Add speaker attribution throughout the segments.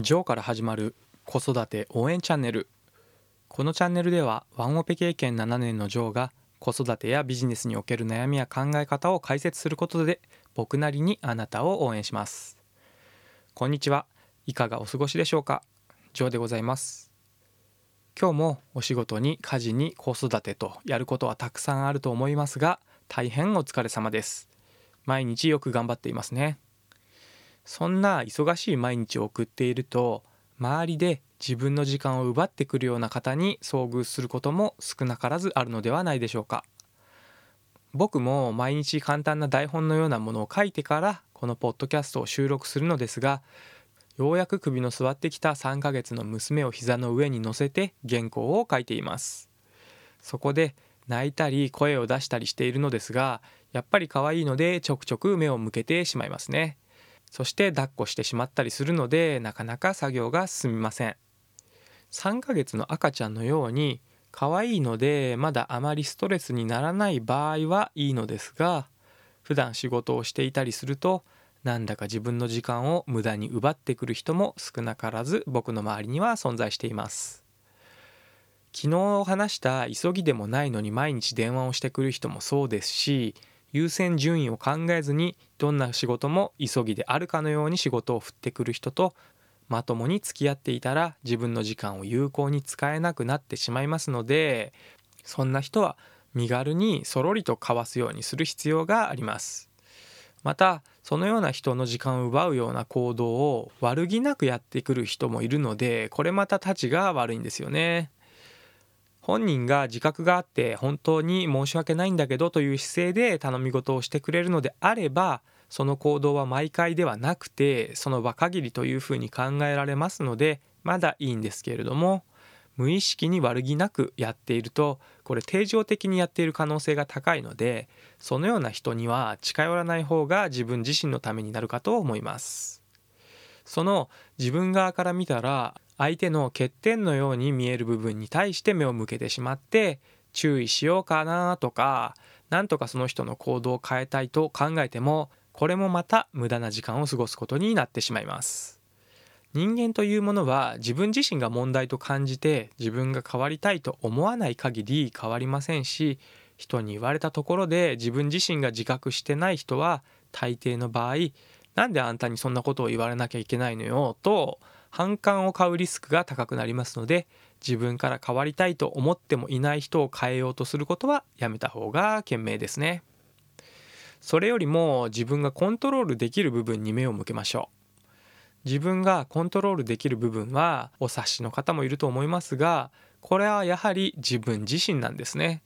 Speaker 1: ジョーから始まる子育て応援チャンネル。このチャンネルではワンオペ経験7年のジョーが子育てやビジネスにおける悩みや考え方を解説することで僕なりにあなたを応援します。こんにちは。いかがお過ごしでしょうか？ジョーでございます。今日もお仕事に家事に子育てとやることはたくさんあると思いますが大変お疲れ様です。毎日よく頑張っていますね。そんな忙しい毎日を送っていると周りで自分の時間を奪ってくるような方に遭遇することも少なからずあるのではないでしょうか。僕も毎日簡単な台本のようなものを書いてからこのポッドキャストを収録するのですがようやく首の座ってきた3ヶ月の娘を膝の上に乗せて原稿を書いています。そこで泣いたり声を出したりしているのですがやっぱり可愛いのでちょくちょく目を向けてしまいますね。そして抱っこしてしまったりするのでなかなか作業が進みません。3ヶ月の赤ちゃんのように可愛いのでまだあまりストレスにならない場合はいいのですが普段仕事をしていたりするとなんだか自分の時間を無駄に奪ってくる人も少なからず僕の周りには存在しています。昨日話した急ぎでもないのに毎日電話をしてくる人もそうですし優先順位を考えずにどんな仕事も急ぎであるかのように仕事を振ってくる人とまともに付き合っていたら自分の時間を有効に使えなくなってしまいますのでそんな人は身軽にそろりと交わすようにする必要があります。またそのような人の時間を奪うような行動を悪気なくやってくる人もいるのでこれまたたちが悪いんですよね。本人が自覚があって本当に申し訳ないんだけどという姿勢で頼み事をしてくれるのであればその行動は毎回ではなくてその場限りというふうに考えられますのでまだいいんですけれども無意識に悪気なくやっているとこれ定常的にやっている可能性が高いのでそのような人には近寄らない方が自分自身のためになるかと思います。その自分側から見たら相手の欠点のように見える部分に対して目を向けてしまって注意しようかなとかなんとかその人の行動を変えたいと考えてもこれもまた無駄な時間を過ごすことになってしまいます。人間というものは自分自身が問題と感じて自分が変わりたいと思わない限り変わりませんし人に言われたところで自分自身が自覚してない人は大抵の場合なんであんたにそんなことを言われなきゃいけないのよと反感を買うリスクが高くなりますので自分から変わりたいと思ってもいない人を変えようとすることはやめた方が賢明ですね。それよりも自分がコントロールできる部分に目を向けましょう。自分がコントロールできる部分はお察しの方もいると思いますがこれはやはり自分自身なんですね。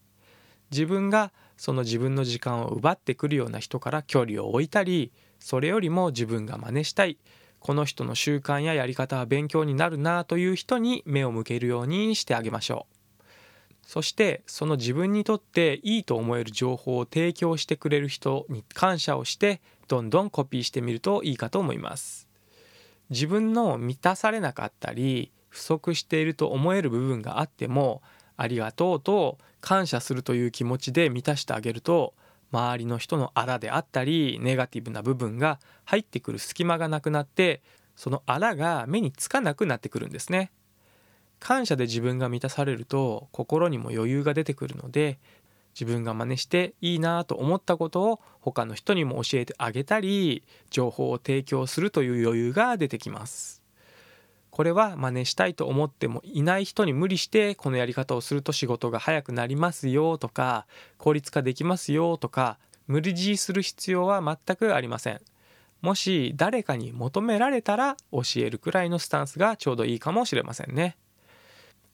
Speaker 1: 自分がその自分の時間を奪ってくるような人から距離を置いたりそれよりも自分が真似したい。この人の習慣ややり方は勉強になるなという人に目を向けるようにしてあげましょう。そしてその自分にとっていいと思える情報を提供してくれる人に感謝をしてどんどんコピーしてみるといいかと思います。自分の満たされなかったり不足していると思える部分があってもありがとうと感謝するという気持ちで満たしてあげると周りの人のあらであったりネガティブな部分が入ってくる隙間がなくなってそのあらが目につかなくなってくるんですね。感謝で自分が満たされると心にも余裕が出てくるので自分が真似していいなと思ったことを他の人にも教えてあげたり情報を提供するという余裕が出てきます。これは真似したいと思ってもいない人に無理してこのやり方をすると仕事が早くなりますよとか効率化できますよとか無理強いする必要は全くありません。もし誰かに求められたら教えるくらいのスタンスがちょうどいいかもしれませんね。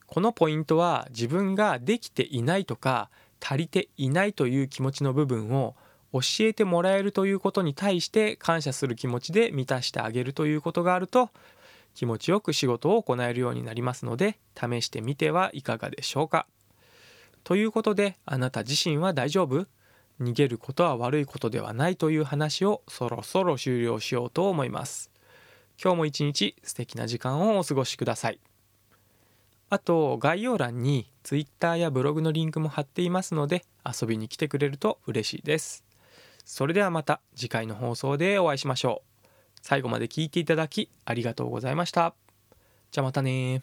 Speaker 1: このポイントは自分ができていないとか足りていないという気持ちの部分を教えてもらえるということに対して感謝する気持ちで満たしてあげるということがあると気持ちよく仕事を行えるようになりますので試してみてはいかがでしょうか。ということであなた自身は大丈夫？逃げることは悪いことではないという話をそろそろ終了しようと思います。今日も一日素敵な時間をお過ごしください。あと概要欄に Twitter やブログのリンクも貼っていますので遊びに来てくれると嬉しいです。それではまた次回の放送でお会いしましょう。最後まで聞いていただきありがとうございました。じゃあまたね